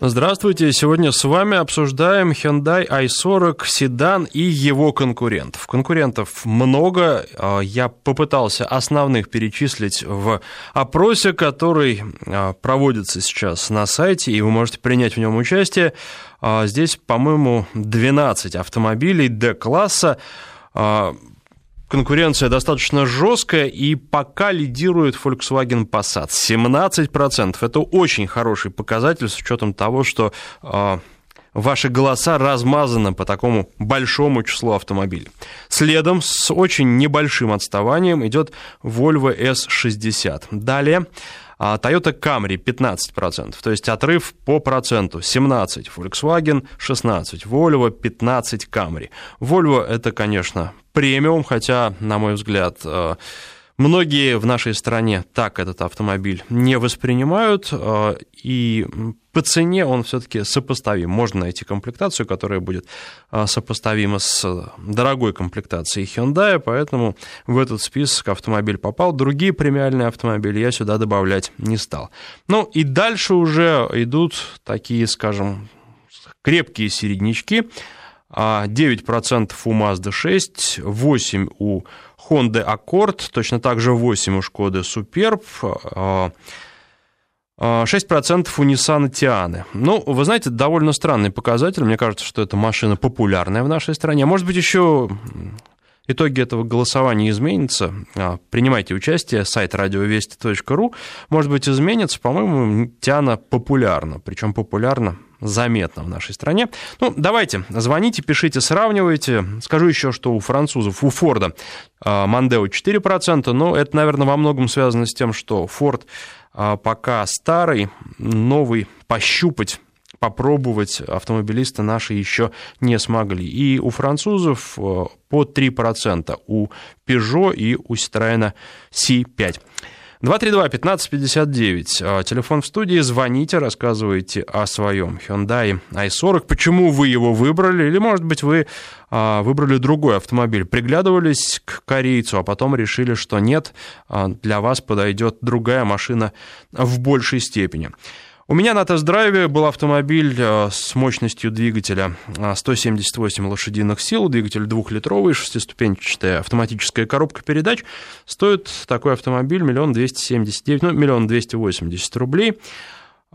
Здравствуйте, сегодня с вами обсуждаем Hyundai i40 седан и его конкурентов. Конкурентов много, а, я попытался основных перечислить в опросе, который а, проводится сейчас на сайте, и вы можете принять в нем участие. А, здесь, по-моему, 12 автомобилей D-класса конкуренция достаточно жесткая, и пока лидирует Volkswagen Passat 17%. Это очень хороший показатель с учетом того, что э, ваши голоса размазаны по такому большому числу автомобилей. Следом с очень небольшим отставанием идет Volvo S60. Далее а Toyota Camry 15%, то есть отрыв по проценту 17, Volkswagen 16, Volvo 15 Camry. Volvo это, конечно, премиум, хотя, на мой взгляд, э, Многие в нашей стране так этот автомобиль не воспринимают, э, и по цене он все-таки сопоставим. Можно найти комплектацию, которая будет э, сопоставима с дорогой комплектацией Hyundai, поэтому в этот список автомобиль попал. Другие премиальные автомобили я сюда добавлять не стал. Ну и дальше уже идут такие, скажем, крепкие середнячки. 9% у Mazda 6, 8% у Honda Accord, точно так же 8% у Шкоды Superb, 6% у Nissan Tiana. Ну, вы знаете, довольно странный показатель. Мне кажется, что эта машина популярная в нашей стране. Может быть, еще итоги этого голосования изменятся. А, принимайте участие, сайт радиовести.ру. Может быть, изменится. По-моему, Тиана популярна. Причем популярна заметно в нашей стране. Ну, давайте, звоните, пишите, сравнивайте. Скажу еще, что у французов, у Форда Мандео 4%, но это, наверное, во многом связано с тем, что Форд а, пока старый, новый пощупать попробовать автомобилисты наши еще не смогли. И у французов а, по 3%, у Peugeot и у Citroёn C5. 232-1559. А, телефон в студии. Звоните, рассказывайте о своем Hyundai i40. Почему вы его выбрали? Или, может быть, вы а, выбрали другой автомобиль, приглядывались к корейцу, а потом решили, что нет, для вас подойдет другая машина в большей степени. У меня на тест-драйве был автомобиль э, с мощностью двигателя 178 э, лошадиных сил, двигатель двухлитровый, шестиступенчатая автоматическая коробка передач. Стоит такой автомобиль миллион двести семьдесят девять, ну, миллион двести восемьдесят рублей.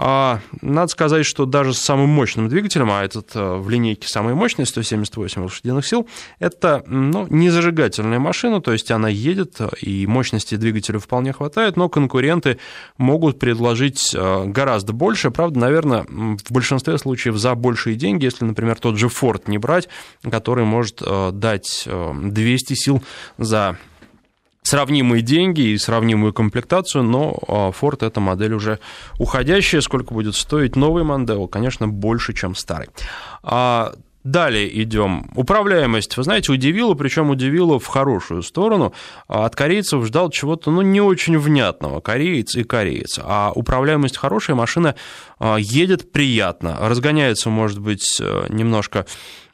А, надо сказать, что даже с самым мощным двигателем, а этот э, в линейке самый мощный, 178 лошадиных сил, это ну, не зажигательная машина, то есть она едет, и мощности двигателя вполне хватает, но конкуренты могут предложить э, гораздо больше. Правда, наверное, в большинстве случаев за большие деньги, если, например, тот же Ford не брать, который может э, дать 200 сил за сравнимые деньги и сравнимую комплектацию, но а, Ford эта модель уже уходящая. Сколько будет стоить новый Mondeo? Конечно, больше, чем старый. А, далее идем. Управляемость, вы знаете, удивила, причем удивила в хорошую сторону. А, от корейцев ждал чего-то, ну, не очень внятного. Кореец и кореец. А управляемость хорошая, машина едет приятно. Разгоняется, может быть, э, немножко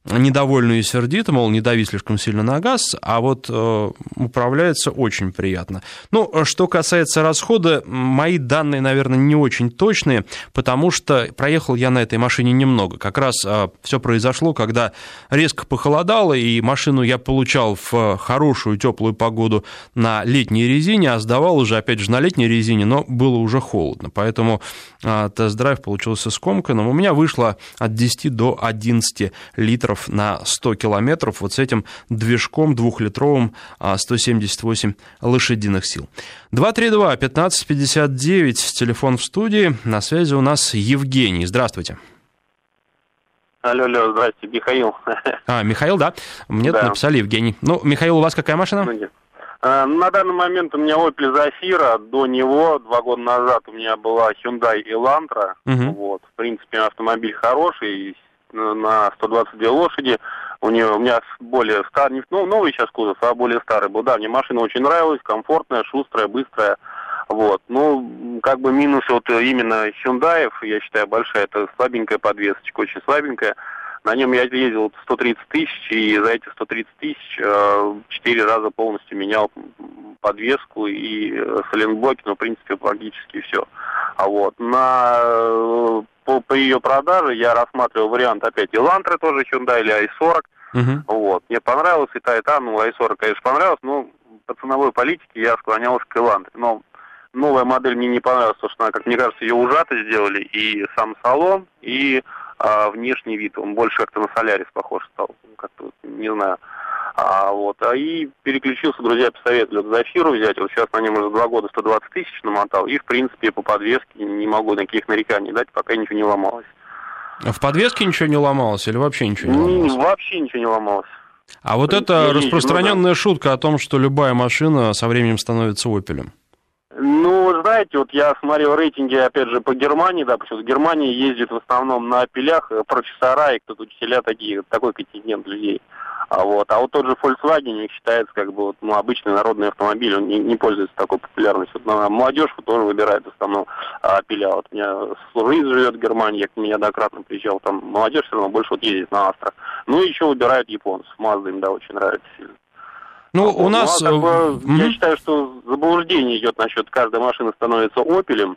недовольную и сердито, мол, не дави слишком сильно на газ, а вот э, управляется очень приятно. Ну, что касается расхода, мои данные, наверное, не очень точные, потому что проехал я на этой машине немного. Как раз э, все произошло, когда резко похолодало, и машину я получал в хорошую теплую погоду на летней резине, а сдавал уже, опять же, на летней резине, но было уже холодно, поэтому э, тест-драйв получился скомканным. У меня вышло от 10 до 11 литров литров на 100 километров вот с этим движком двухлитровым 178 а, лошадиных сил. 232-1559, телефон в студии. На связи у нас Евгений. Здравствуйте. Алло, алло, здрасте, Михаил. А, Михаил, да? Мне да. написали Евгений. Ну, Михаил, у вас какая машина? Ну, нет. А, на данный момент у меня Opel Zafira, до него два года назад у меня была Hyundai Elantra, угу. вот, в принципе автомобиль хороший, на 122 лошади. У нее у меня более старый, ну, новый сейчас кузов, а более старый был. Да, мне машина очень нравилась, комфортная, шустрая, быстрая. Вот. Ну, как бы минус вот именно Hyundai, я считаю, большая, это слабенькая подвесочка, очень слабенькая. На нем я ездил 130 тысяч, и за эти 130 тысяч э, четыре раза полностью менял подвеску и э, соленблоки, но, в принципе, практически все. А вот на э, по, по ее продаже я рассматривал вариант опять Elantra тоже Hyundai или i40. Uh-huh. Вот. Мне понравилось и та, и та. Ну, i40, конечно, понравилось, но по ценовой политике я склонялся к Elantra. Но новая модель мне не понравилась, потому что она, как мне кажется, ее ужато сделали. И сам салон, и а, внешний вид. Он больше как-то на Солярис похож стал. Как-то, не знаю. А, вот, а и переключился, друзья посоветовали Зафиру взять. Вот сейчас на нем уже два года 120 тысяч намотал. И, в принципе, по подвеске не могу никаких нареканий дать, пока ничего не ломалось. А в подвеске ничего не ломалось или вообще ничего не ломалось? Не, вообще ничего не ломалось. А вот это распространенная ну, да. шутка о том, что любая машина со временем становится опелем. Ну, знаете, вот я смотрел рейтинги, опять же, по Германии, что в Германии ездят в основном на пилях профессора и кто-то учителя такие, такой контингент людей. А вот, а вот тот же Volkswagen считается как бы вот, ну, обычный народный автомобиль, он не, не пользуется такой популярностью. Вот, на молодежь тоже выбирает в основном а, пиля. Вот у меня служитель живет в Германии, я к неоднократно приезжал, там молодежь все равно больше вот ездит на Астро. Ну и еще выбирают японцев, Mazda им, да, очень нравится сильно. Ну, у нас... Ну, а как бы, mm-hmm. Я считаю, что заблуждение идет насчет каждой машины становится Opel.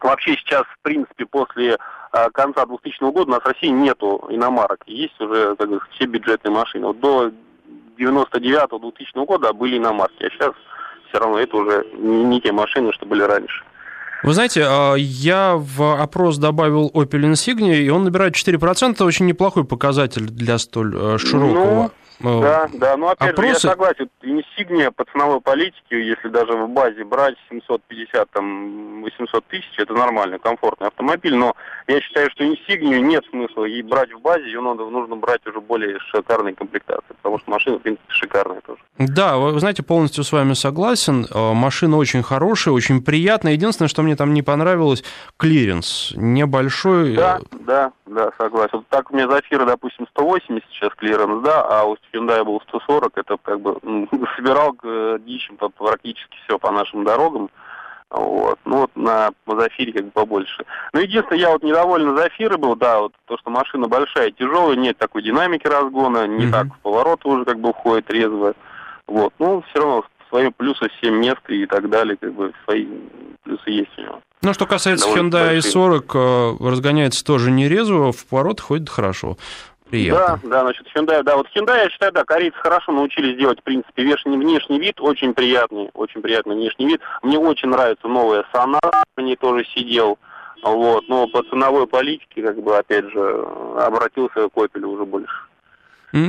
Вообще сейчас, в принципе, после а, конца 2000 года у нас в России нету иномарок. Есть уже как бы, все бюджетные машины. Вот до 99-2000 года были иномарки, а сейчас все равно это уже не, те машины, что были раньше. Вы знаете, а, я в опрос добавил Opel Insignia, и он набирает 4%, очень неплохой показатель для столь э, широкого ну, Э, да, да, но опять опросы... же, я согласен, инсигния по ценовой политике, если даже в базе брать 750, там, 800 тысяч, это нормальный, комфортный автомобиль, но я считаю, что инсигнию нет смысла ей брать в базе, ее надо, нужно брать уже более шикарной комплектации, потому что машина, в принципе, шикарная тоже. Да, вы знаете, полностью с вами согласен, э, машина очень хорошая, очень приятная, единственное, что мне там не понравилось, клиренс небольшой. Да, да, да, согласен. Вот так у меня Zafira, допустим, 180 сейчас клиренс, да, а у Hyundai был 140, это как бы собирал э, дичем практически все по нашим дорогам. Вот. Ну вот на Зафире как бы побольше. Но единственное, я вот недоволен Зафирой был, да, вот то, что машина большая, тяжелая, нет такой динамики разгона, не mm-hmm. так в поворот уже как бы уходит резво. Вот. Ну, все равно свои плюсы, 7 мест и так далее, как бы свои плюсы есть у него. Ну, что касается Hyundai i40, э, разгоняется тоже не резво, в поворот ходит хорошо. Приятно. Да, да, значит, Hyundai, да, вот Hyundai, я считаю, да, корейцы хорошо научились делать, в принципе, внешний, внешний вид, очень приятный, очень приятный внешний вид. Мне очень нравится новая Sonata, в ней тоже сидел, вот, но по ценовой политике, как бы, опять же, обратился к Opel уже больше.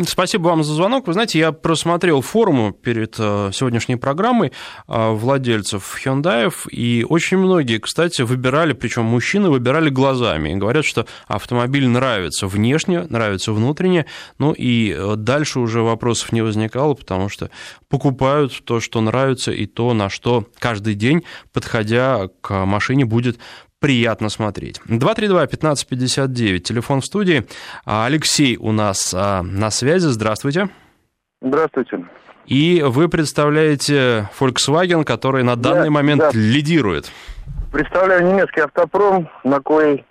Спасибо вам за звонок. Вы знаете, я просмотрел форум перед э, сегодняшней программой э, владельцев Hyundai, и очень многие, кстати, выбирали, причем мужчины выбирали глазами, и говорят, что автомобиль нравится внешне, нравится внутренне, ну и э, дальше уже вопросов не возникало, потому что покупают то, что нравится, и то, на что каждый день, подходя к машине, будет приятно смотреть. 232-1559, телефон в студии. А, Алексей у нас а, на связи. Здравствуйте. Здравствуйте. И вы представляете Volkswagen, который на данный да, момент да. лидирует. Представляю немецкий автопром, на кой,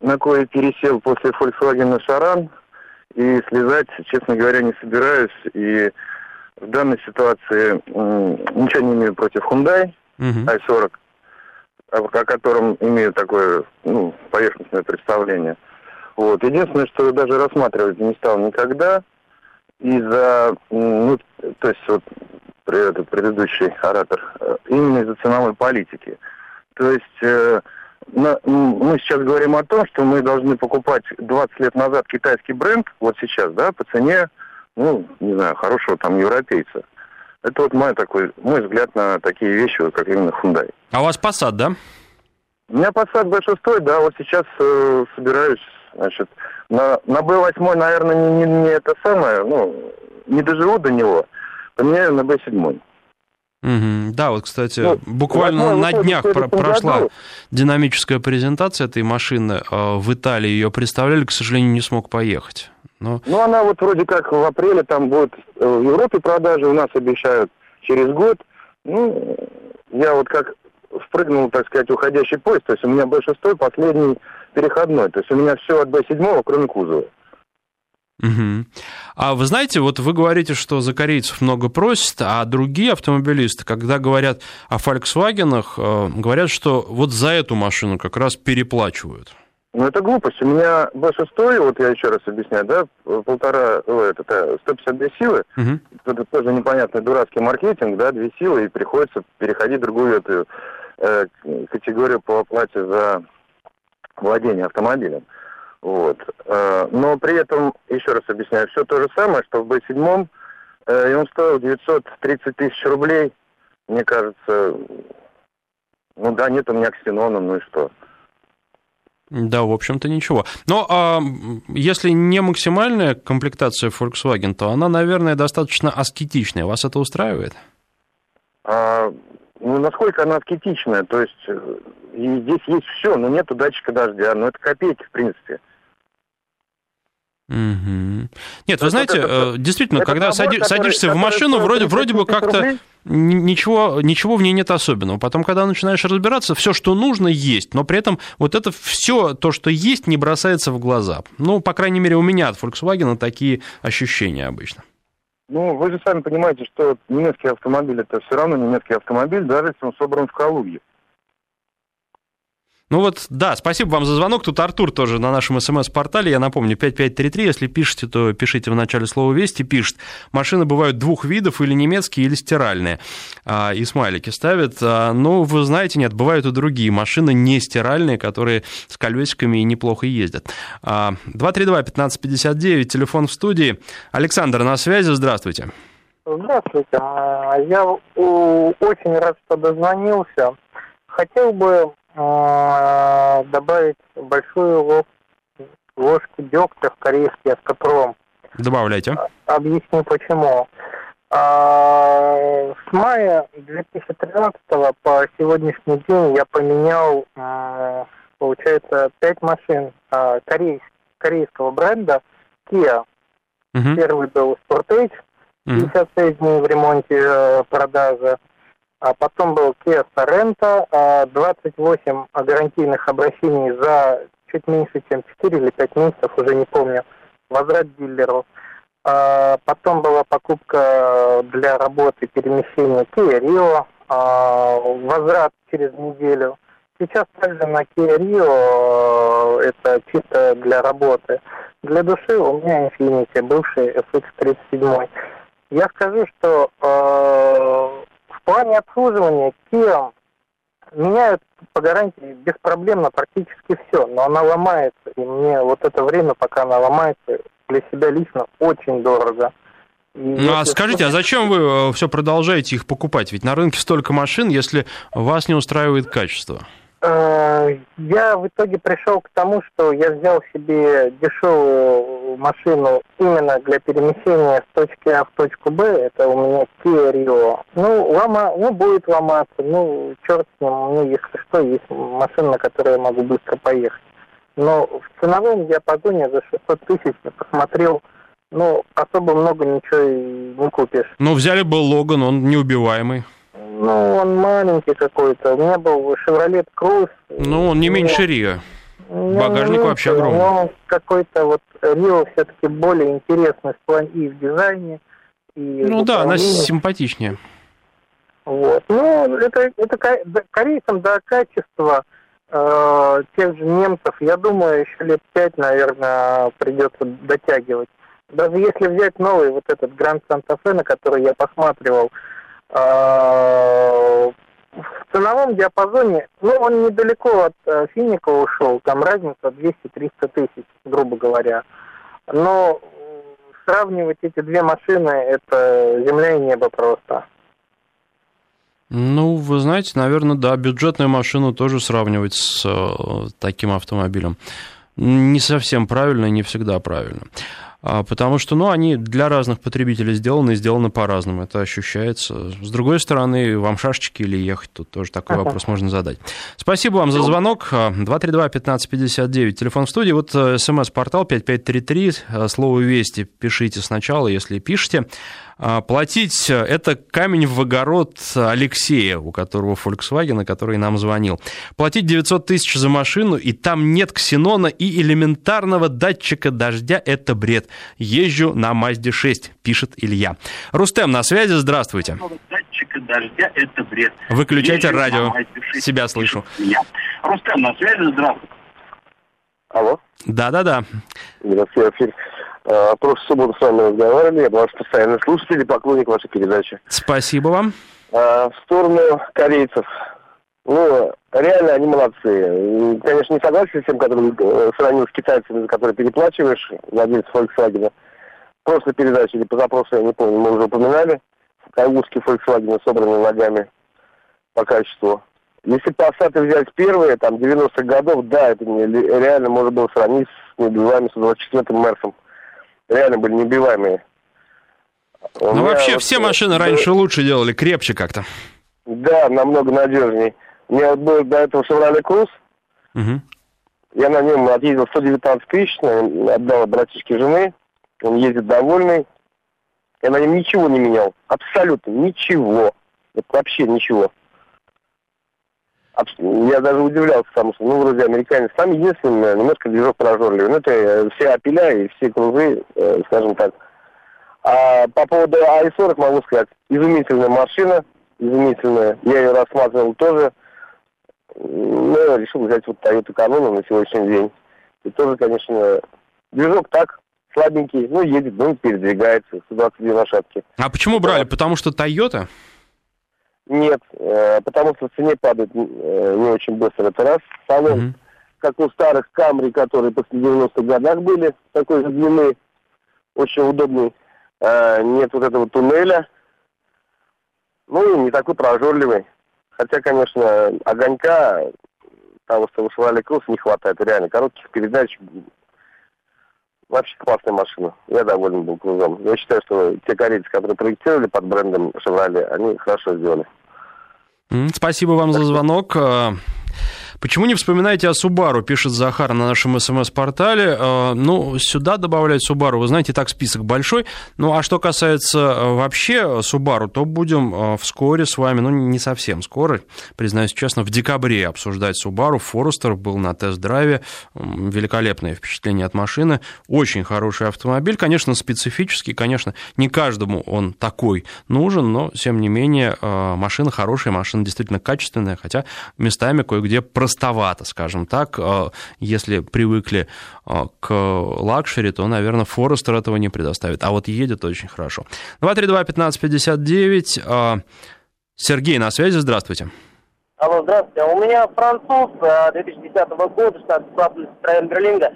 на кой пересел после Volkswagen Шаран. И слезать, честно говоря, не собираюсь. И в данной ситуации ничего не имею против Hyundai угу. i40 о котором имею такое ну, поверхностное представление. Вот. Единственное, что даже рассматривать не стал никогда из-за, ну, то есть вот этот предыдущий оратор, э, именно из-за ценовой политики. То есть э, на, мы сейчас говорим о том, что мы должны покупать 20 лет назад китайский бренд, вот сейчас, да, по цене, ну, не знаю, хорошего там европейца. Это вот мой такой, мой взгляд на такие вещи, как именно Hyundai. А у вас Passat, да? У меня Passat большинство, да, вот сейчас э, собираюсь, значит, на, на B8, наверное, не, не, не это самое, ну, не доживу до него, поменяю на B7. Угу. Да, вот, кстати, ну, буквально на днях про- прошла году. динамическая презентация этой машины. Э, в Италии ее представляли, к сожалению, не смог поехать. Но... Ну, она вот вроде как в апреле там будет э, в Европе продажи, у нас обещают через год. Ну, я вот как впрыгнул, так сказать, уходящий поезд, то есть у меня большинство последний переходной, то есть у меня все от Б7, кроме кузова. Угу. А вы знаете, вот вы говорите, что за корейцев много просят, а другие автомобилисты, когда говорят о Volkswagen, э, говорят, что вот за эту машину как раз переплачивают. Ну, это глупость. У меня B6, вот я еще раз объясняю, да, полтора, о, это, 152 силы, угу. это тоже непонятный дурацкий маркетинг, да, две силы, и приходится переходить в другую эту э, категорию по оплате за владение автомобилем. Вот. Э, но при этом, еще раз объясняю, все то же самое, что в B7, э, и он стоил 930 тысяч рублей. Мне кажется, ну да, нет у меня ксенона, ну и что? Да, в общем-то, ничего. Но а, если не максимальная комплектация Volkswagen, то она, наверное, достаточно аскетичная. Вас это устраивает? А, ну, насколько она аскетичная? То есть и здесь есть все, но нету датчика дождя. Ну, это копейки, в принципе. Угу. Нет, вы знаете, это, действительно, это когда набор, сади, садишься который, в машину, вроде, вроде бы как-то ничего, ничего в ней нет особенного. Потом, когда начинаешь разбираться, все, что нужно, есть, но при этом вот это все, то, что есть, не бросается в глаза. Ну, по крайней мере, у меня от Volkswagen такие ощущения обычно. Ну, вы же сами понимаете, что немецкий автомобиль это все равно немецкий автомобиль, даже если он собран в Калуге. Ну вот, да, спасибо вам за звонок. Тут Артур тоже на нашем смс-портале. Я напомню, 5533. Если пишете, то пишите в начале слова «Вести». Пишет, машины бывают двух видов, или немецкие, или стиральные. А, и смайлики ставят. А, ну, вы знаете, нет, бывают и другие машины не стиральные, которые с колесиками и неплохо ездят. 232-1559, телефон в студии. Александр на связи, здравствуйте. Здравствуйте. А, я очень рад, что дозвонился. Хотел бы а, добавить большую ложку, ложку дегтя в корейский автопром. Добавляйте. А, объясню почему. А, с мая 2013 по сегодняшний день я поменял, получается, пять машин корейского бренда Kia. Угу. Первый был Sportage, 56 дней в ремонте э, продажи а потом был Kia Sorento, 28 а, гарантийных обращений за чуть меньше, чем 4 или 5 месяцев, уже не помню, возврат дилеру. А, потом была покупка для работы перемещения Kia Rio, а, возврат через неделю. Сейчас также на Kia Rio это чисто для работы. Для души у меня Infiniti, бывший FX37. Я скажу, что в плане обслуживания Kia меняют по гарантии беспроблемно практически все, но она ломается, и мне вот это время, пока она ломается, для себя лично очень дорого. Ну а скажите, а зачем вы э, все продолжаете их покупать? Ведь на рынке столько машин, если вас не устраивает качество. Э, я в итоге пришел к тому, что я взял себе дешевую машину именно для перемещения с точки А в точку Б. Это у меня Kia Rio. Ну, лома, ну будет ломаться. Ну, черт с ним. У меня, если что, есть машина, на которой я могу быстро поехать. Но в ценовом диапазоне за 600 тысяч я посмотрел, ну, особо много ничего и не купишь. Ну, взяли бы Логан, он неубиваемый. Ну, он маленький какой-то. У меня был Chevrolet Cruze. Ну, он не меньше Рио. Багажник вообще огромный. Но какой-то вот Рио все-таки более интересный в плане и в дизайне. И ну да, она симпатичнее. Вот. Ну, это, это корейцам, да, качество э, тех же немцев, я думаю, еще лет пять, наверное, придется дотягивать. Даже если взять новый вот этот Гранд Санта-Фе, на который я посматривал, в ценовом диапазоне, ну, он недалеко от э, Финика ушел, там разница 200-300 тысяч, грубо говоря. Но сравнивать эти две машины, это земля и небо просто. Ну, вы знаете, наверное, да, бюджетную машину тоже сравнивать с э, таким автомобилем не совсем правильно и не всегда правильно. А, потому что, ну, они для разных потребителей сделаны и сделаны по-разному, это ощущается. С другой стороны, вам шашечки или ехать, тут тоже такой вопрос можно задать. Спасибо вам за звонок, 232-1559, телефон в студии, вот э, смс-портал 5533, э, слово «Вести» пишите сначала, если пишете. А, платить – это камень в огород Алексея, у которого Volkswagen, который нам звонил. Платить 900 тысяч за машину, и там нет ксенона и элементарного датчика дождя – это бред. Езжу на Мазде 6, пишет Илья. Рустем на связи, здравствуйте. Датчика дождя – это бред. Выключайте Езжу радио, себя слышу. Рустем на связи, здравствуйте. Алло. Да-да-да. Здравствуйте, эфир. А, прошлую субботу с вами разговаривали, я ваш постоянный слушатель и поклонник вашей передачи. Спасибо вам. А, в сторону корейцев. Ну, реально они молодцы. Конечно, не согласен с тем, который э, сравнил с китайцами, за которые переплачиваешь, владельцы Volkswagen. Просто передачи или позапрошлой, я не помню, мы уже упоминали. Кайгурские Volkswagen собраны ногами по качеству. Если Passat взять первые, там, 90-х годов, да, это не, реально можно было сравнить с неубиваемым 124-м Мерсом реально были неубиваемые. ну, вообще, вот, все машины раньше лучше делали, крепче как-то. Да, намного надежнее. У меня вот был до этого Chevrolet Cruze. Угу. Я на нем отъездил 119 тысяч, отдал братишке жены. Он ездит довольный. Я на нем ничего не менял. Абсолютно ничего. Вообще ничего. Я даже удивлялся, потому что, ну, вроде американец, там единственное, немножко движок прожорливый. Ну, это э, все апеля и все крузы, э, скажем так. А по поводу АИ-40 могу сказать, изумительная машина, изумительная. Я ее рассматривал тоже. Ну, решил взять вот Toyota Corolla на сегодняшний день. И тоже, конечно, движок так, слабенький, ну, едет, ну, передвигается, 122 лошадки. А почему брали? Потому что Toyota? Нет, э, потому что в цене падает э, не очень быстро. Это раз. Салон, mm-hmm. как у старых Камри, которые после 90-х годах были, такой же длины, очень удобный. Э, нет вот этого туннеля. Ну и не такой прожорливый. Хотя, конечно, огонька того, что вышивали Круз, не хватает. Реально, коротких передач Вообще классная машина. Я доволен был крузом. Я считаю, что те корейцы, которые проектировали под брендом Chevrolet, они хорошо сделали. Спасибо вам за звонок. Почему не вспоминаете о Субару, пишет Захар на нашем СМС-портале. Э, ну, сюда добавлять Субару, вы знаете, так список большой. Ну, а что касается э, вообще Субару, то будем э, вскоре с вами, ну, не совсем скоро, признаюсь честно, в декабре обсуждать Субару. Форестер был на тест-драйве, великолепное впечатление от машины, очень хороший автомобиль, конечно, специфический, конечно, не каждому он такой нужен, но, тем не менее, машина хорошая, машина действительно качественная, хотя местами кое-где простовато, скажем так. Э, если привыкли э, к luxury, то, наверное, Forester этого не предоставит. А вот едет очень хорошо. 232-1559. Э, Сергей на связи, здравствуйте. Алло, здравствуйте. У меня француз 2010 года, Citroen Berlingo.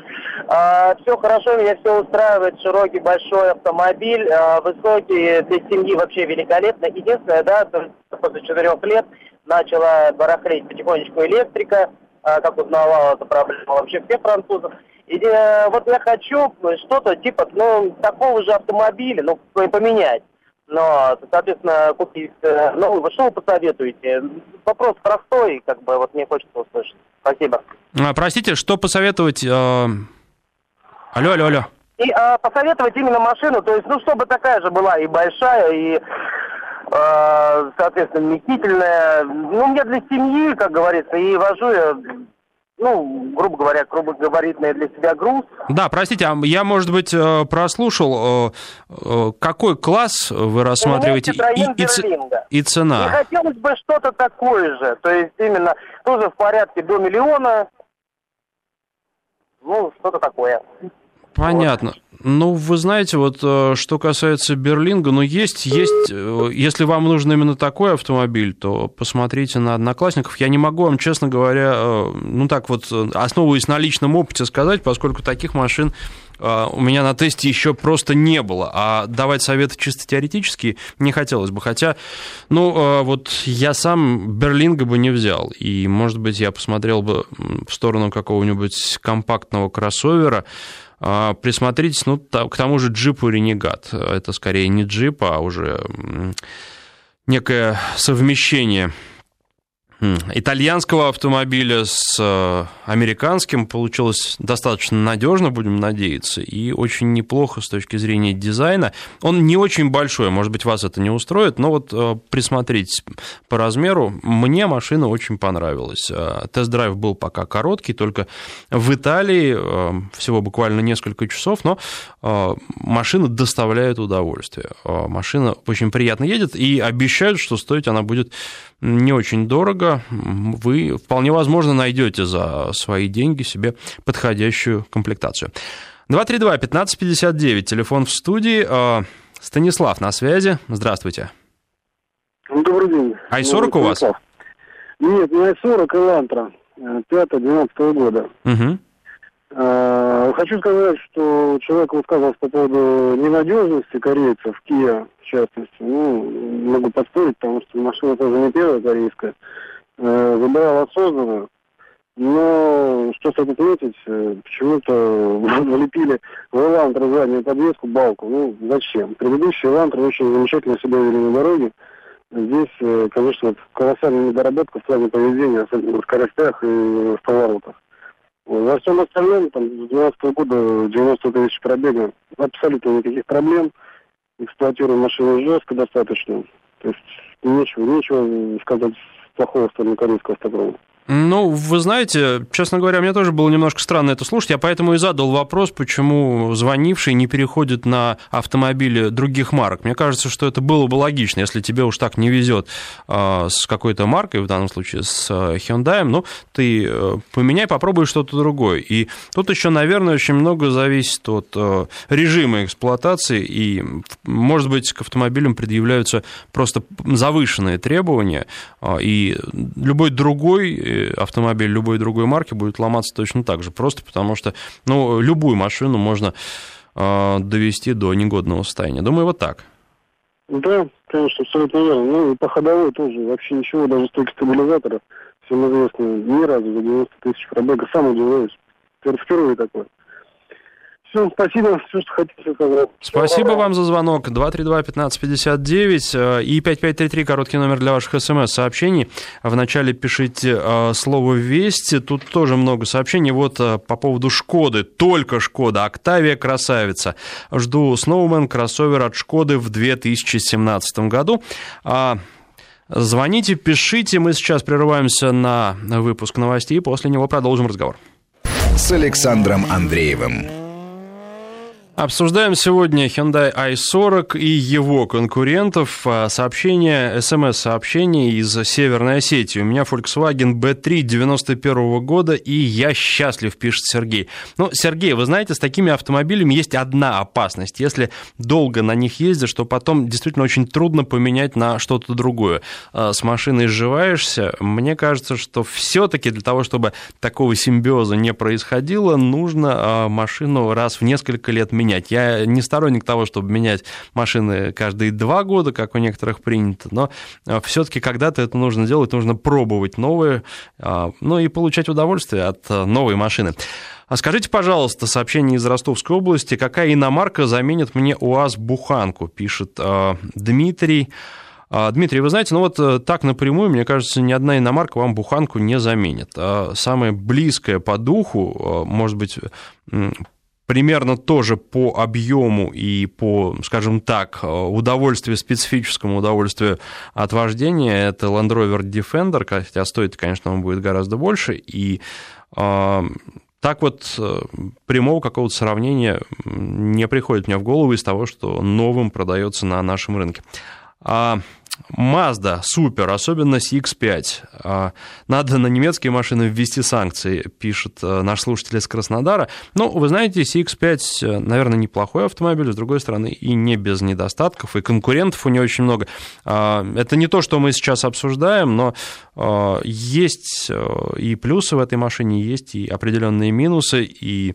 Все хорошо, меня все устраивает. Широкий, большой автомобиль, высокий, для семьи вообще великолепно. Единственное, да, после четырех лет начала барахлить потихонечку электрика, а, как узнавал, это проблема вообще всех французов. И э, вот я хочу что-то типа, ну, такого же автомобиля, ну, поменять. Но, соответственно, купить, э, ну, что вы посоветуете? Вопрос простой, как бы, вот мне хочется услышать. Спасибо. А, простите, что посоветовать? Э... Алло, алло, алло. И а, посоветовать именно машину, то есть, ну, чтобы такая же была и большая, и Э, соответственно, вместительная. Ну, мне для семьи, как говорится, и вожу я ну, грубо говоря, крупногабаритный для себя груз. Да, простите, а я, может быть, э, прослушал, э, какой класс вы рассматриваете и, и, и цена? И хотелось бы что-то такое же, то есть именно тоже в порядке до миллиона, ну, что-то такое. Понятно. Вот. Ну, вы знаете, вот э, что касается Берлинга, ну, есть, есть, э, если вам нужен именно такой автомобиль, то посмотрите на одноклассников. Я не могу вам, честно говоря, э, ну, так вот, основываясь на личном опыте сказать, поскольку таких машин у меня на тесте еще просто не было, а давать советы чисто теоретически не хотелось бы. Хотя, ну, вот я сам Берлинга бы не взял, и, может быть, я посмотрел бы в сторону какого-нибудь компактного кроссовера, присмотритесь, ну, к тому же джипу Ренегат. Это скорее не джип, а уже некое совмещение итальянского автомобиля с э, американским получилось достаточно надежно, будем надеяться, и очень неплохо с точки зрения дизайна. Он не очень большой, может быть, вас это не устроит, но вот э, присмотритесь по размеру. Мне машина очень понравилась. Э, тест-драйв был пока короткий, только в Италии всего буквально несколько часов, но машина доставляет удовольствие. Машина очень приятно едет, и обещают, что стоить она будет не очень дорого, вы вполне возможно найдете за свои деньги себе подходящую комплектацию. 232-1559, телефон в студии. А, Станислав на связи. Здравствуйте. Добрый день. Ай-40 у вас? Нет, не Ай-40, Элантра. 5-12 года. Угу. Хочу сказать, что человек высказывался по поводу ненадежности корейцев, Kia частности. Ну, могу поспорить, потому что машина тоже не первая корейская. Э, выбирал осознанно. Но что стоит отметить, э, почему-то налепили в Элантра заднюю подвеску, балку. Ну, зачем? Предыдущие Элантры очень замечательно себя вели на дороге. Здесь, э, конечно, колоссальная недоработка в плане поведения, особенно в скоростях и в поворотах. Во всем остальном, там, с 12 года 90 тысяч пробега, абсолютно никаких проблем. Эксплуатируем машину жестко достаточно. То есть нечего, нечего сказать плохого в сторону корейского автопрома. Ну, вы знаете, честно говоря, мне тоже было немножко странно это слушать. Я поэтому и задал вопрос, почему звонивший не переходит на автомобили других марок. Мне кажется, что это было бы логично, если тебе уж так не везет а, с какой-то маркой, в данном случае с а, Hyundai, ну, ты э, поменяй, попробуй что-то другое. И тут еще, наверное, очень много зависит от э, режима эксплуатации, и, может быть, к автомобилям предъявляются просто завышенные требования, а, и любой другой автомобиль любой другой марки будет ломаться точно так же, просто потому что, ну, любую машину можно э, довести до негодного состояния. Думаю, вот так. Да, конечно, абсолютно верно. Ну, и по ходовой тоже вообще ничего, даже стойки стабилизатора, всем известно, ни разу за 90 тысяч пробега. Сам удивляюсь. Впервые такое. Все, спасибо, все, что хотите сказать. Спасибо вам за звонок. 232-1559 э, и 5533, короткий номер для ваших смс-сообщений. Вначале пишите э, слово «Вести». Тут тоже много сообщений. Вот э, по поводу «Шкоды». Только «Шкода». «Октавия» красавица. Жду «Сноумен» кроссовер от «Шкоды» в 2017 году. А, звоните, пишите. Мы сейчас прерываемся на выпуск новостей. После него продолжим разговор. С Александром Андреевым. Обсуждаем сегодня Hyundai i40 и его конкурентов. А, сообщение, смс-сообщение из Северной Осетии. У меня Volkswagen B3 91 года, и я счастлив, пишет Сергей. Ну, Сергей, вы знаете, с такими автомобилями есть одна опасность. Если долго на них ездишь, то потом действительно очень трудно поменять на что-то другое. А, с машиной сживаешься. Мне кажется, что все-таки для того, чтобы такого симбиоза не происходило, нужно а, машину раз в несколько лет менять менять. Я не сторонник того, чтобы менять машины каждые два года, как у некоторых принято, но э, все-таки когда-то это нужно делать, нужно пробовать новые, а, ну и получать удовольствие от э, новой машины. А скажите, пожалуйста, сообщение из Ростовской области, какая иномарка заменит мне УАЗ-буханку, пишет э, Дмитрий. А, Дмитрий, вы знаете, ну вот так напрямую, мне кажется, ни одна иномарка вам буханку не заменит. Самое близкое по духу, может быть, примерно тоже по объему и по, скажем так, удовольствию, специфическому удовольствию от вождения, это Land Rover Defender, хотя стоит, конечно, он будет гораздо больше, и э, так вот э, прямого какого-то сравнения не приходит мне в голову из того, что новым продается на нашем рынке. А Mazda супер, особенно CX-5. А, надо на немецкие машины ввести санкции, пишет э, наш слушатель из Краснодара. Ну, вы знаете, CX-5, э, наверное, неплохой автомобиль, с другой стороны, и не без недостатков, и конкурентов у него очень много. А, это не то, что мы сейчас обсуждаем, но а, есть э, и плюсы в этой машине, есть и определенные минусы, и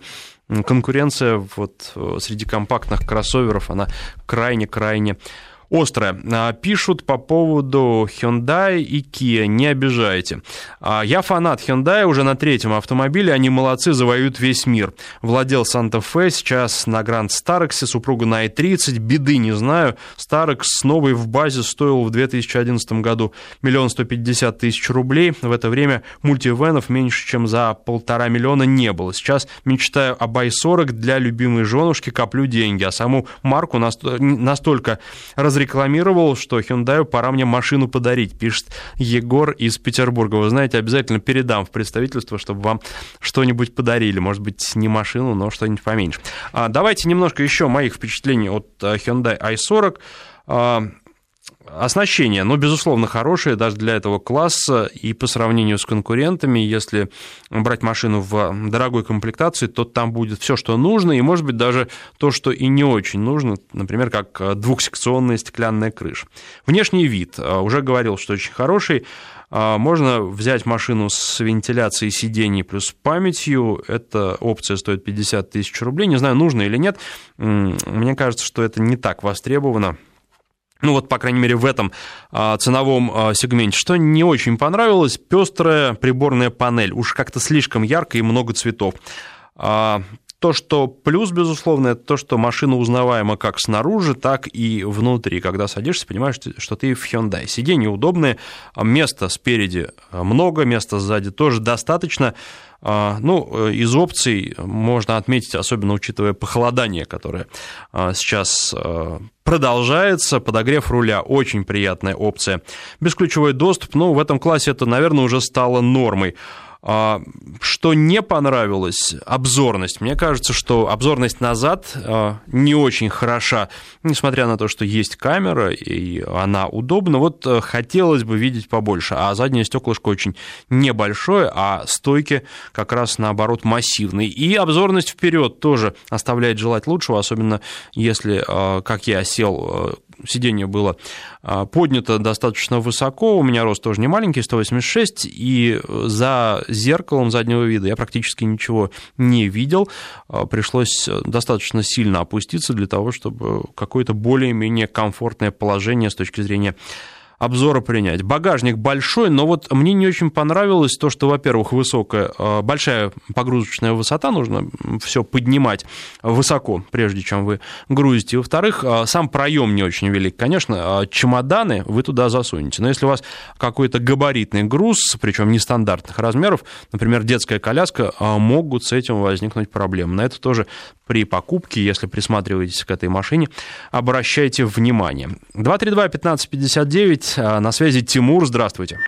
конкуренция вот среди компактных кроссоверов, она крайне-крайне острое. А, пишут по поводу Hyundai и Kia, не обижайте. А, я фанат Hyundai уже на третьем автомобиле, они молодцы, завоюют весь мир. Владел Санта-Фе, сейчас на Гранд Старексе, супруга на i30, беды не знаю. Старекс новый в базе стоил в 2011 году миллион сто пятьдесят тысяч рублей. В это время мультивенов меньше, чем за полтора миллиона не было. Сейчас мечтаю об i40 для любимой женушки, коплю деньги, а саму марку настолько разрекламировал, что Hyundai пора мне машину подарить, пишет Егор из Петербурга. Вы знаете, обязательно передам в представительство, чтобы вам что-нибудь подарили. Может быть, не машину, но что-нибудь поменьше. А, давайте немножко еще моих впечатлений от э, Hyundai i40. Оснащение, ну, безусловно, хорошее даже для этого класса и по сравнению с конкурентами, если брать машину в дорогой комплектации, то там будет все, что нужно, и, может быть, даже то, что и не очень нужно, например, как двухсекционная стеклянная крыша. Внешний вид, а, уже говорил, что очень хороший, а, можно взять машину с вентиляцией сидений плюс памятью. Эта опция стоит 50 тысяч рублей. Не знаю, нужно или нет. Мне кажется, что это не так востребовано ну вот, по крайней мере, в этом а, ценовом а, сегменте, что не очень понравилось, пестрая приборная панель, уж как-то слишком ярко и много цветов. А, то, что плюс, безусловно, это то, что машина узнаваема как снаружи, так и внутри. Когда садишься, понимаешь, что ты в Hyundai. Сиденья удобные, места спереди много, места сзади тоже достаточно. А, ну, из опций можно отметить, особенно учитывая похолодание, которое а, сейчас а, продолжается. Подогрев руля – очень приятная опция. Бесключевой доступ, ну, в этом классе это, наверное, уже стало нормой. А, что не понравилось, обзорность. Мне кажется, что обзорность назад а, не очень хороша, несмотря на то, что есть камера, и она удобна. Вот э, хотелось бы видеть побольше, а заднее стеклышко очень небольшое, а стойки как раз наоборот массивные. И обзорность вперед тоже оставляет желать лучшего, особенно если, а, как я сел э, сиденье было а, поднято достаточно высоко, у меня рост тоже не маленький, 186, и за зеркалом заднего вида я практически ничего не видел, а, пришлось достаточно сильно опуститься для того, чтобы какое-то более-менее комфортное положение с точки зрения обзора принять. Багажник большой, но вот мне не очень понравилось то, что, во-первых, высокая, э, большая погрузочная высота, нужно все поднимать высоко, прежде чем вы грузите. Во-вторых, э, сам проем не очень велик. Конечно, э, чемоданы вы туда засунете, но если у вас какой-то габаритный груз, причем нестандартных размеров, например, детская коляска, могут с этим возникнуть проблемы. На это тоже при покупке, если присматриваетесь к этой машине, обращайте внимание. 232-1559, а, на связи Тимур, здравствуйте.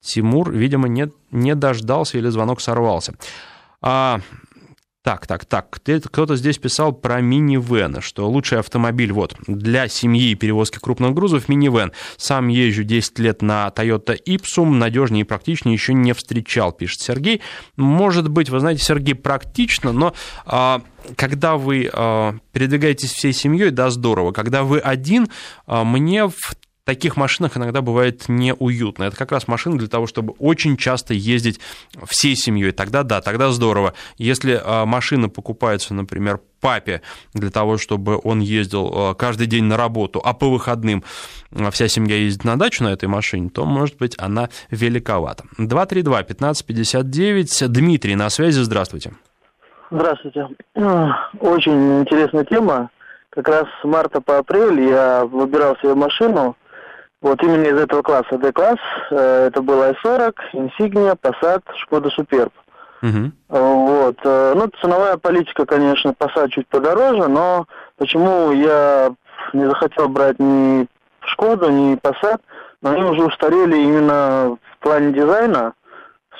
Тимур, видимо, не, не дождался или звонок сорвался. А, так, так, так. Кто-то здесь писал про минивэн, что лучший автомобиль вот для семьи и перевозки крупных грузов минивэн. Сам езжу 10 лет на Toyota Ipsum, надежнее и практичнее еще не встречал, пишет Сергей. Может быть, вы знаете, Сергей, практично, но а, когда вы а, передвигаетесь всей семьей, да, здорово. Когда вы один, а, мне в таких машинах иногда бывает неуютно. Это как раз машина для того, чтобы очень часто ездить всей семьей. Тогда да, тогда здорово. Если а, машина покупается, например, папе для того, чтобы он ездил а, каждый день на работу, а по выходным а, вся семья ездит на дачу на этой машине, то, может быть, она великовата. 232-1559. Дмитрий на связи, здравствуйте. Здравствуйте. Очень интересная тема. Как раз с марта по апрель я выбирал себе машину – вот именно из этого класса, D-класс, э, это был i40, Insignia, Passat, Шкода Superb. Угу. Вот. Э, ну, ценовая политика, конечно, Passat чуть подороже, но почему я не захотел брать ни Шкоду, ни Passat, но они уже устарели именно в плане дизайна,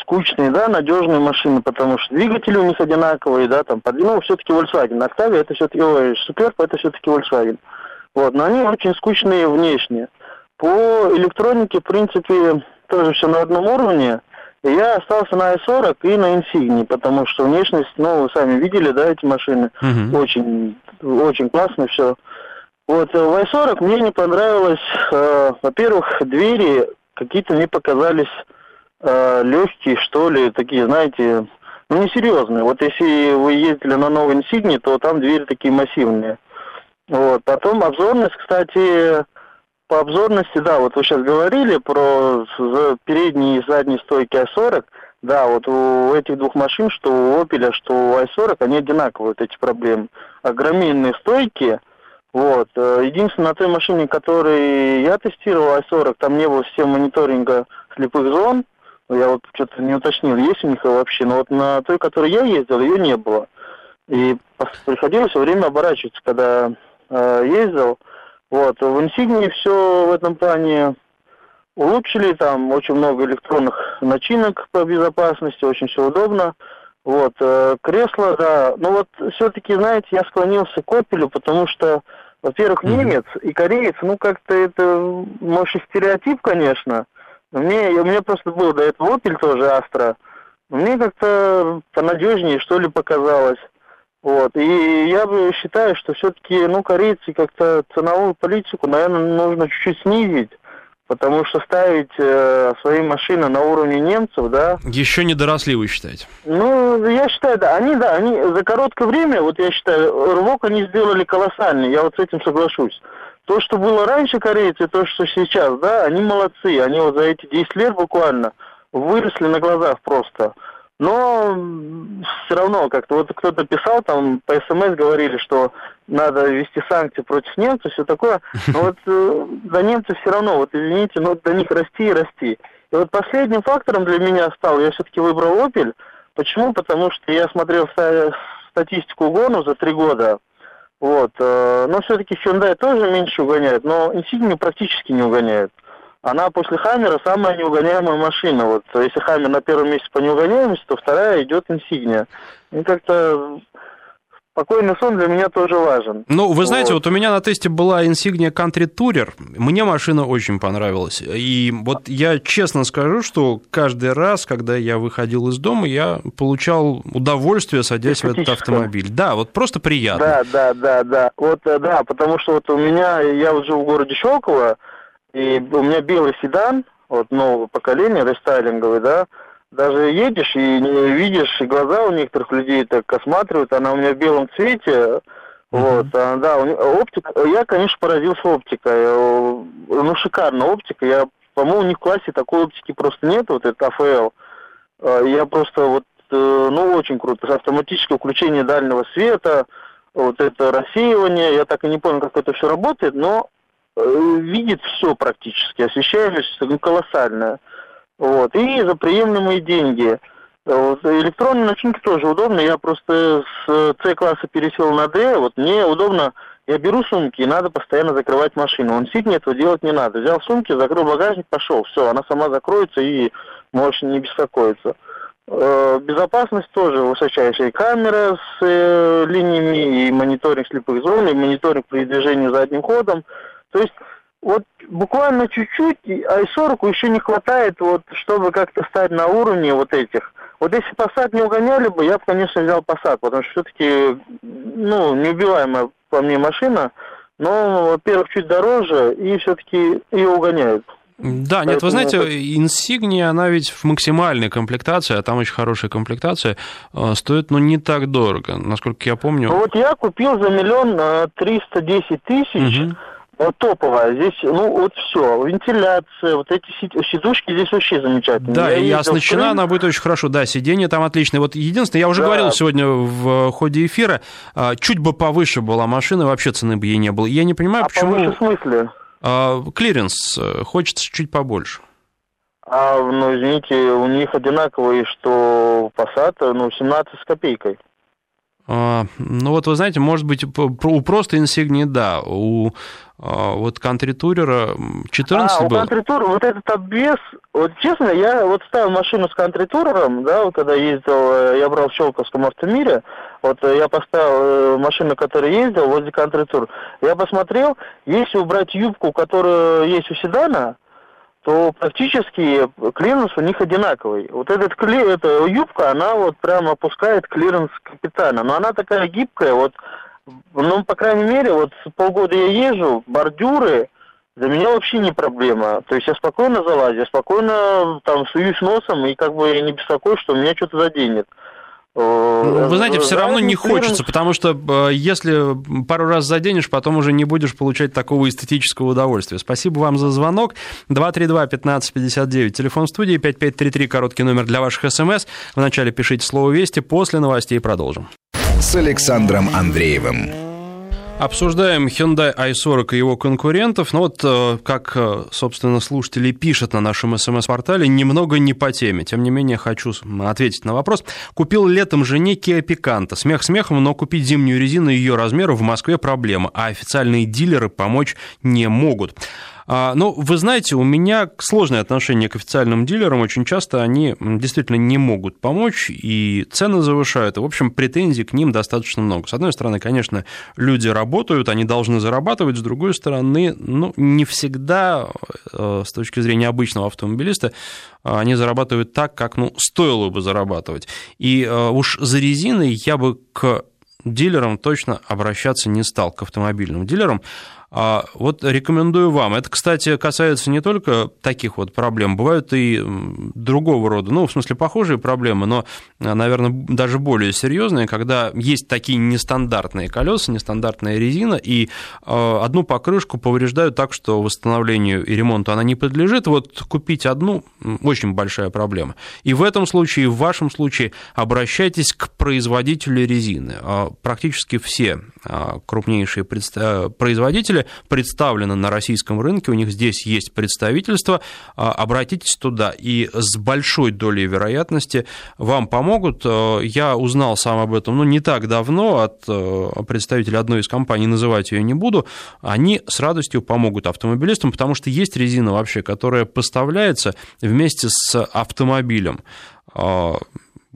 скучные, да, надежные машины, потому что двигатели у них одинаковые, да, там, ну, все-таки Volkswagen, Octavia это все-таки, ой, Superb это все-таки Volkswagen. Вот, но они очень скучные внешне. По электронике, в принципе, тоже все на одном уровне. я остался на i40 и на Insigni, потому что внешность, ну, вы сами видели, да, эти машины. Угу. Очень, очень классно все. Вот э, в i40 мне не понравилось, э, во-первых, двери какие-то мне показались э, легкие, что ли, такие, знаете, ну, несерьезные. Вот если вы ездили на новой Insigni, то там двери такие массивные. Вот. Потом обзорность, кстати, по обзорности, да, вот вы сейчас говорили про передние и задние стойки А40. Да, вот у этих двух машин, что у Opel, что у i40, они одинаковые, вот эти проблемы. Огроменные стойки, вот. Э, единственное, на той машине, которой я тестировал, i40, там не было системы мониторинга слепых зон. Я вот что-то не уточнил, есть у них вообще. Но вот на той, которой я ездил, ее не было. И приходилось все время оборачиваться, когда э, ездил. Вот. В Insignia все в этом плане улучшили, там очень много электронных начинок по безопасности, очень все удобно. Вот, э, кресло, да, ну вот все-таки, знаете, я склонился к Опелю, потому что, во-первых, немец и кореец, ну как-то это, может, и стереотип, конечно, мне, у меня просто был до этого Opel тоже Астра, мне как-то понадежнее, что ли, показалось. Вот. И я бы считаю, что все-таки, ну, корейцы как-то ценовую политику, наверное, нужно чуть-чуть снизить. Потому что ставить э, свои машины на уровне немцев, да... Еще не доросли, вы считаете? Ну, я считаю, да. Они, да, они за короткое время, вот я считаю, рывок они сделали колоссальный, я вот с этим соглашусь. То, что было раньше корейцы, то, что сейчас, да, они молодцы. Они вот за эти 10 лет буквально выросли на глазах просто. Но все равно, как-то вот кто-то писал, там по СМС говорили, что надо ввести санкции против немцев, все такое. Но вот э, до немцев все равно, вот извините, но до них расти и расти. И вот последним фактором для меня стал, я все-таки выбрал Opel. Почему? Потому что я смотрел статистику угонов за три года. Вот. Э, но все-таки Hyundai тоже меньше угоняет, но Insignia практически не угоняет она после Хаммера самая неугоняемая машина. Вот если Хаммер на первом месте по неугоняемости, то вторая идет Инсигния. И как-то спокойный сон для меня тоже важен. Ну, вы знаете, вот. вот у меня на тесте была Insignia Country Tourer. Мне машина очень понравилась. И вот я честно скажу, что каждый раз, когда я выходил из дома, я получал удовольствие, садясь в этот автомобиль. Да, вот просто приятно. Да, да, да, да. Вот, э, да, потому что вот у меня, я вот живу в городе Щелково, и у меня белый седан, вот нового поколения, рестайлинговый, да, даже едешь и не видишь, и глаза у некоторых людей так осматривают, она у меня в белом цвете, mm-hmm. вот, а, да, оптика, я, конечно, поразился оптикой, э, ну, шикарная оптика, я, по-моему, у них в классе такой оптики просто нет, вот это АФЛ, я просто вот, э, ну, очень круто, автоматическое включение дальнего света, вот это рассеивание, я так и не понял, как это все работает, но видит все практически, освещаемость ну, колоссальная. Вот. И за приемлемые деньги. Вот. Электронные начинки тоже удобно. Я просто с C-класса пересел на D. Вот мне удобно, я беру сумки, и надо постоянно закрывать машину. Он сидит, этого делать не надо. Взял сумки, закрыл багажник, пошел. Все, она сама закроется и можешь не беспокоиться. Э, безопасность тоже высочайшая. Камера с э, линиями, и мониторинг слепых зон, и мониторинг при движении задним ходом. То есть вот буквально чуть-чуть, i40 еще не хватает, вот, чтобы как-то стать на уровне вот этих. Вот если Passat не угоняли бы, я бы, конечно, взял Passat, потому что все-таки, ну, неубиваемая по мне машина, но, во-первых, чуть дороже, и все-таки ее угоняют. Да, нет, вы знаете, Insignia, она ведь в максимальной комплектации, а там очень хорошая комплектация, э, стоит, ну, не так дорого, насколько я помню. Ну, вот я купил за миллион э, триста десять тысяч, угу топовая. Здесь, ну, вот все. Вентиляция, вот эти сидушки здесь вообще замечательные. Да, я и оснащена она будет очень хорошо. Да, сиденье там отличное. Вот единственное, я уже да. говорил сегодня в ходе эфира, а, чуть бы повыше была машина, вообще цены бы ей не было. Я не понимаю, а почему... повыше в смысле? А, клиренс э, хочется чуть побольше. А, ну, извините, у них одинаковые, что Passat, ну, 17 с копейкой. А, ну вот вы знаете, может быть, у просто инсигнии, да, у а, вот Country Tourer а 14 а, был. у Country Tourer а, вот этот обвес, вот честно, я вот ставил машину с Country Tourer ом, да, вот когда ездил, э, я брал в Щелковском автомире, вот э, я поставил э, машину, которая ездил возле Country Tourer, я посмотрел, если убрать юбку, которая есть у седана, то практически клиренс у них одинаковый. Вот этот кли, эта юбка, она вот прямо опускает клиренс капитально. Но она такая гибкая, вот, ну, по крайней мере, вот полгода я езжу, бордюры, для меня вообще не проблема. То есть я спокойно залазю, я спокойно там суюсь носом и как бы не беспокоюсь, что меня что-то заденет. Вы знаете, все равно не хочется, потому что если пару раз заденешь, потом уже не будешь получать такого эстетического удовольствия. Спасибо вам за звонок. 232-1559, телефон студии, 5533, короткий номер для ваших смс. Вначале пишите слово «Вести», после новостей продолжим. С Александром Андреевым. Обсуждаем Hyundai i40 и его конкурентов. Ну вот, э, как, э, собственно, слушатели пишут на нашем смс-портале, немного не по теме. Тем не менее, хочу ответить на вопрос. Купил летом жене Kia Picanto. Смех смехом, но купить зимнюю резину ее размера в Москве проблема, а официальные дилеры помочь не могут. А, ну, вы знаете, у меня сложное отношение к официальным дилерам. Очень часто они действительно не могут помочь, и цены завышают. В общем, претензий к ним достаточно много. С одной стороны, конечно, люди работают, они должны зарабатывать. С другой стороны, ну, не всегда э, с точки зрения обычного автомобилиста они зарабатывают так, как, ну, стоило бы зарабатывать. И э, уж за резиной я бы к дилерам точно обращаться не стал, к автомобильным дилерам. А вот рекомендую вам. Это, кстати, касается не только таких вот проблем, бывают и другого рода, ну, в смысле, похожие проблемы, но, наверное, даже более серьезные, когда есть такие нестандартные колеса, нестандартная резина, и а, одну покрышку повреждают так, что восстановлению и ремонту она не подлежит. Вот купить одну очень большая проблема. И в этом случае, в вашем случае, обращайтесь к производителю резины. А, практически все крупнейшие производители автомобиля представлены на российском рынке, у них здесь есть представительство, а, обратитесь туда, и с большой долей вероятности вам помогут. А, я узнал сам об этом, ну, не так давно от а, представителя одной из компаний, называть ее не буду, они с радостью помогут автомобилистам, потому что есть резина вообще, которая поставляется вместе с автомобилем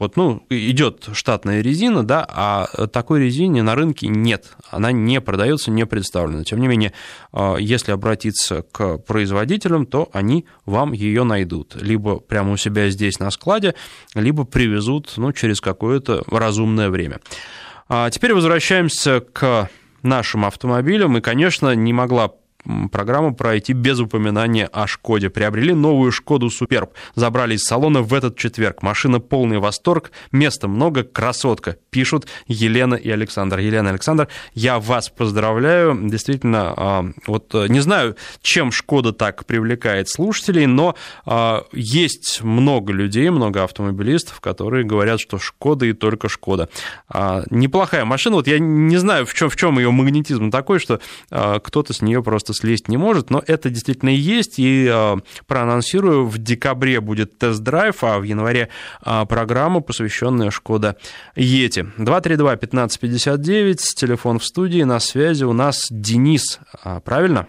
вот, ну, идет штатная резина, да, а такой резины на рынке нет. Она не продается, не представлена. Тем не менее, а, если обратиться к производителям, то они вам ее найдут. Либо прямо у себя здесь на складе, либо привезут ну, через какое-то разумное время. А теперь возвращаемся к нашим автомобилям. И, конечно, не могла программу пройти без упоминания о Шкоде. Приобрели новую Шкоду Суперб. Забрали из салона в этот четверг. Машина полный восторг, места много, красотка, пишут Елена и Александр. Елена и Александр, я вас поздравляю. Действительно, а, вот э, не знаю, чем Шкода так привлекает слушателей, но а, есть много людей, много автомобилистов, которые говорят, что Шкода и только Шкода. А, неплохая машина. Вот я не знаю, в чем, в чем ее магнетизм такой, что кто-то с нее просто просто слезть не может, но это действительно и есть, и э, проанонсирую, в декабре будет тест-драйв, а в январе э, программа, посвященная Шкода Ети. 232-1559, телефон в студии, на связи у нас Денис, а, правильно?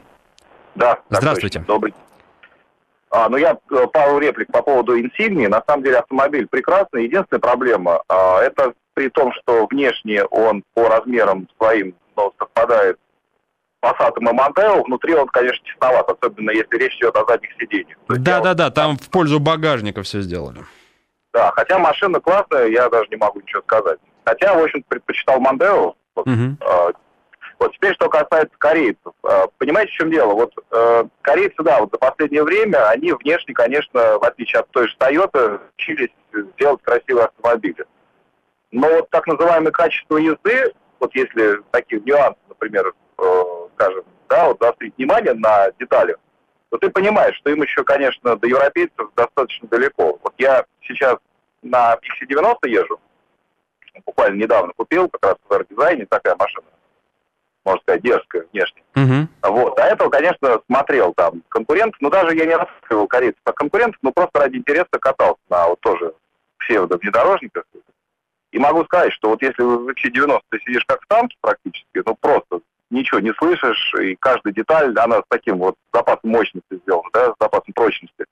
Да. Здравствуйте. Добрый а, ну, я э, пару реплик по поводу инсигнии. На самом деле автомобиль прекрасный. Единственная проблема, а, это при том, что внешне он по размерам своим ну, совпадает Passat и Monteo, внутри он, конечно, тесноват, особенно если речь идет о задних сиденьях. Да-да-да, там в пользу багажника все сделали. Да, хотя машина классная, я даже не могу ничего сказать. Хотя, в общем, предпочитал Мондео. Вот, угу. вот теперь, что касается корейцев. Э, понимаете, в чем дело? Вот э, корейцы, да, вот за последнее время, они внешне, конечно, в отличие от той же Toyota, учились делать красивые автомобили. Но вот так называемое качество езды, вот если такие нюансы, например, скажем, да, вот заострить внимание на деталях, то ты понимаешь, что им еще, конечно, до европейцев достаточно далеко. Вот я сейчас на XC90 езжу, буквально недавно купил, как раз в R-дизайне такая машина, можно сказать, дерзкая внешне. Uh-huh. Вот. До этого, конечно, смотрел там конкурентов, но даже я не рассматривал корейцев как конкурентов, но просто ради интереса катался на вот тоже псевдо-внедорожниках. И могу сказать, что вот если в XC90 ты сидишь как в танке практически, ну просто ничего не слышишь, и каждая деталь, она с таким вот запасом мощности сделана, да, с запасом прочности,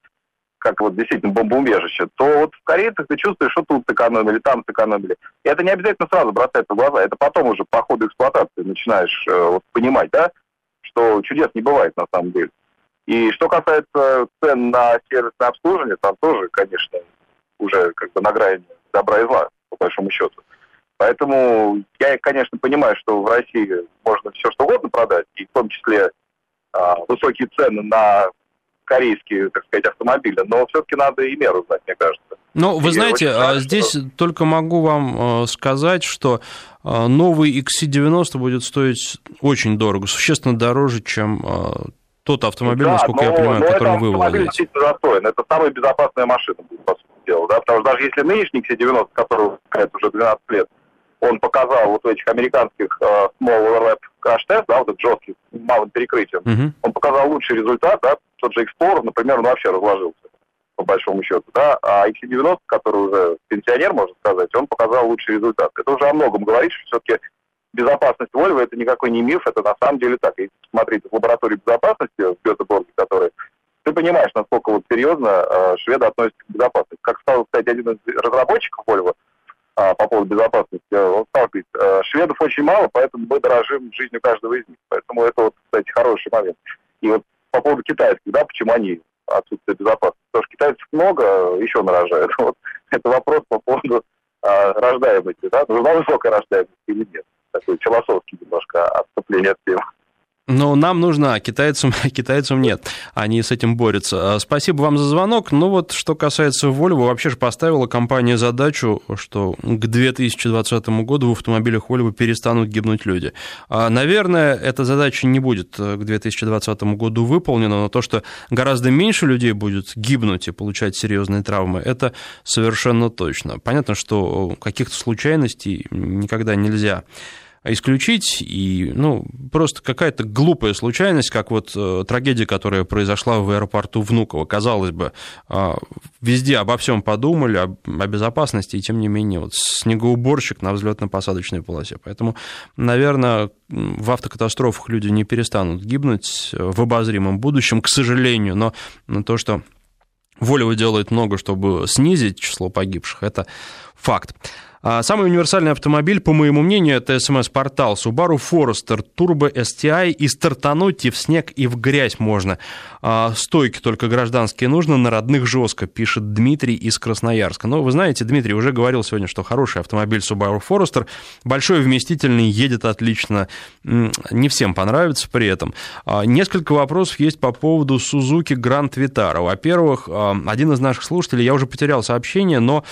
как вот действительно бомбоубежище, то вот в корейцах ты чувствуешь, что тут сэкономили, там сэкономили. И это не обязательно сразу бросается в глаза, это потом уже по ходу эксплуатации начинаешь э, вот, понимать, да, что чудес не бывает на самом деле. И что касается цен на сервисное обслуживание, там тоже, конечно, уже как бы на грани добра и зла, по большому счету. Поэтому я, конечно, понимаю, что в России можно все что угодно продать, и в том числе а, высокие цены на корейские, так сказать, автомобили, но все-таки надо и меру знать, мне кажется. Ну, вы знаете, жаль, здесь что... только могу вам сказать, что новый XC90 будет стоить очень дорого, существенно дороже, чем тот автомобиль, да, насколько но, я понимаю, которым вы владеете. достоин. Это самая безопасная машина, по сути дела. Да? Потому что даже если нынешний XC90, который уже 12 лет, он показал вот в этих американских uh, small crash test, да, вот этот жесткий, малым перекрытием, uh-huh. он показал лучший результат, да, тот же Explorer, например, он вообще разложился, по большому счету, да, а XC90, который уже пенсионер, можно сказать, он показал лучший результат. Это уже о многом говорит, что все-таки безопасность Volvo это никакой не миф, это на самом деле так. Если смотреть в лаборатории безопасности в Гетеборге, которые ты понимаешь, насколько вот серьезно э, шведы относятся к безопасности. Как сказал, кстати, один из разработчиков Volvo э, по поводу безопасности, он говорит, э, шведов очень мало, поэтому мы дорожим жизнью каждого из них. Поэтому это вот, кстати, хороший момент. И вот по поводу китайских, да, почему они отсутствие безопасности. Потому что китайцев много, еще нарожают. Вот это вопрос по поводу а, рождаемости, да, нужна высокая рождаемость или нет такой философский немножко отступление от темы. Но нам нужно, а китайцам, китайцам нет. Они с этим борются. А, спасибо вам за звонок. Ну вот, что касается Volvo, вообще же поставила компания задачу, что к 2020 году в автомобилях Volvo перестанут гибнуть люди. А, наверное, эта задача не будет э, к 2020 году выполнена, но то, что гораздо меньше людей будет гибнуть и получать серьезные травмы, это совершенно точно. Понятно, что каких-то случайностей никогда нельзя исключить, и, ну, просто какая-то глупая случайность, как вот э, трагедия, которая произошла в аэропорту Внуково. Казалось бы, э, везде обо всем подумали, о, безопасности, и тем не менее, вот снегоуборщик на взлетно-посадочной полосе. Поэтому, наверное, в автокатастрофах люди не перестанут гибнуть в обозримом будущем, к сожалению, но то, что Volvo делает много, чтобы снизить число погибших, это факт. А самый универсальный автомобиль, по моему мнению, это смс-портал Subaru Forester Turbo STI, и стартануть и в снег, и в грязь можно. А стойки только гражданские нужно, на родных жестко, пишет Дмитрий из Красноярска. Но вы знаете, Дмитрий уже говорил сегодня, что хороший автомобиль Subaru Forester, большой, вместительный, едет отлично, не всем понравится при этом. А несколько вопросов есть по поводу Suzuki Grand Vitara. Во-первых, один из наших слушателей, я уже потерял сообщение, но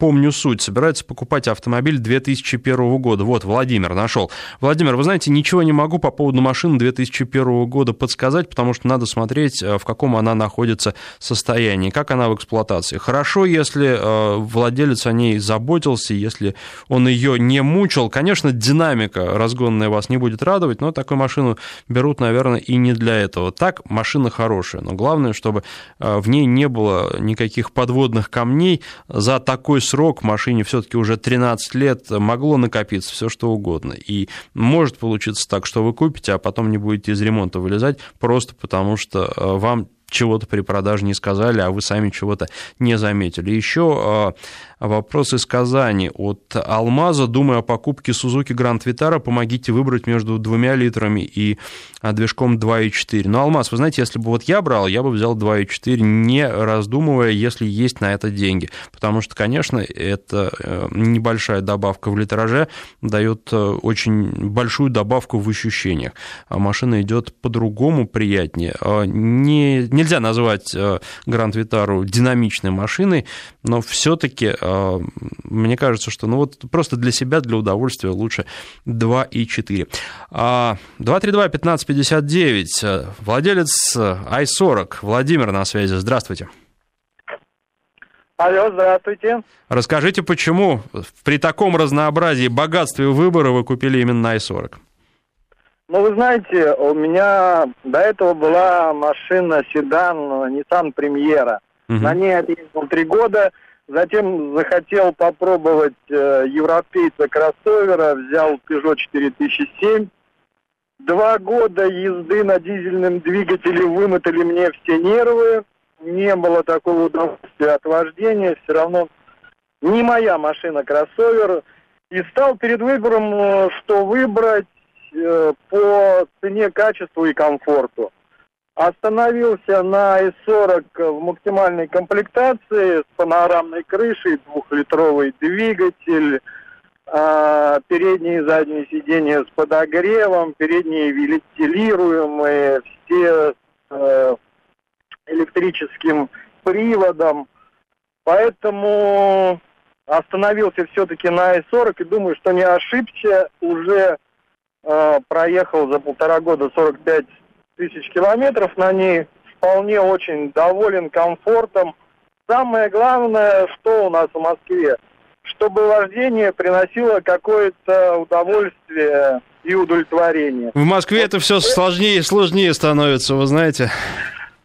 помню суть, собирается покупать покупать автомобиль 2001 года. Вот, Владимир нашел. Владимир, вы знаете, ничего не могу по поводу машины 2001 года подсказать, потому что надо смотреть, э, в каком она находится состоянии, как она в эксплуатации. Хорошо, если э, владелец о ней заботился, если он ее не мучил. Конечно, динамика разгонная вас не будет радовать, но такую машину берут, наверное, и не для этого. Так, машина хорошая, но главное, чтобы э, в ней не было никаких подводных камней. За такой срок машине все-таки уже уже 13 лет могло накопиться все что угодно. И может получиться так, что вы купите, а потом не будете из ремонта вылезать, просто потому что э, вам чего-то при продаже не сказали, а вы сами чего-то не заметили. Еще э, вопрос из Казани от Алмаза. Думаю о покупке Suzuki Grand Vitara. Помогите выбрать между двумя литрами и а, движком 2.4. Но, Алмаз, вы знаете, если бы вот я брал, я бы взял 2.4, не раздумывая, если есть на это деньги. Потому что, конечно, это э, небольшая добавка в литраже дает э, очень большую добавку в ощущениях. А машина идет по-другому, приятнее. Не, нельзя назвать Grand Vitara динамичной машиной, но все-таки мне кажется, что ну вот просто для себя, для удовольствия лучше 2.4. 232 15 59. Владелец i40 Владимир на связи. Здравствуйте. Алло, здравствуйте. Расскажите, почему при таком разнообразии, богатстве выбора вы купили именно i40? Ну, вы знаете, у меня до этого была машина седан Nissan Премьера. Угу. На ней я ездил три года. Затем захотел попробовать э, европейца кроссовера, взял Peugeot 4007. Два года езды на дизельном двигателе вымотали мне все нервы. Не было такого удовольствия от вождения. Все равно не моя машина кроссовер. И стал перед выбором, э, что выбрать э, по цене, качеству и комфорту. Остановился на i40 в максимальной комплектации с панорамной крышей, двухлитровый двигатель, а, передние и задние сиденья с подогревом, передние вентилируемые, все э, электрическим приводом. Поэтому остановился все-таки на i40 и думаю, что не ошибся. Уже э, проехал за полтора года 45 тысяч километров на ней. Вполне очень доволен комфортом. Самое главное, что у нас в Москве, чтобы вождение приносило какое-то удовольствие и удовлетворение. В Москве это все сложнее и сложнее становится, вы знаете.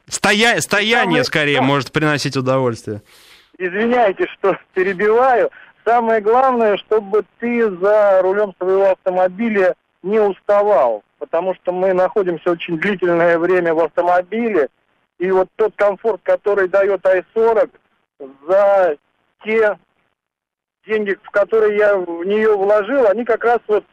Стоя... Стояние, скорее, может приносить удовольствие. Извиняйте, что перебиваю. Самое главное, чтобы ты за рулем своего автомобиля не уставал, потому что мы находимся очень длительное время в автомобиле, и вот тот комфорт, который дает i40, за те деньги, в которые я в нее вложил, они как раз вот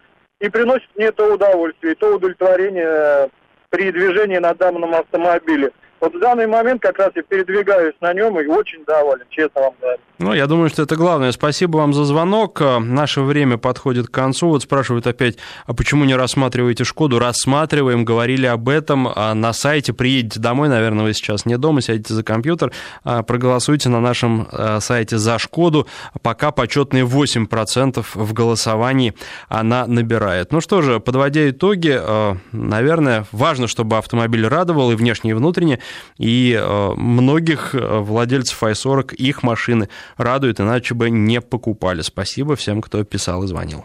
и приносят мне то удовольствие, то удовлетворение при движении на данном автомобиле. Вот в данный момент как раз я передвигаюсь на нем и очень доволен, честно вам говорю. Ну, я думаю, что это главное. Спасибо вам за звонок. Наше время подходит к концу. Вот спрашивают опять, а почему не рассматриваете «Шкоду»? Рассматриваем, говорили об этом а на сайте. Приедете домой, наверное, вы сейчас не дома, сядете за компьютер, а, проголосуйте на нашем а, сайте за «Шкоду». Пока почетные 8% в голосовании она набирает. Ну что же, подводя итоги, наверное, важно, чтобы автомобиль радовал и внешне, и внутренне и э, многих э, владельцев i40 их машины радуют, иначе бы не покупали. Спасибо всем, кто писал и звонил.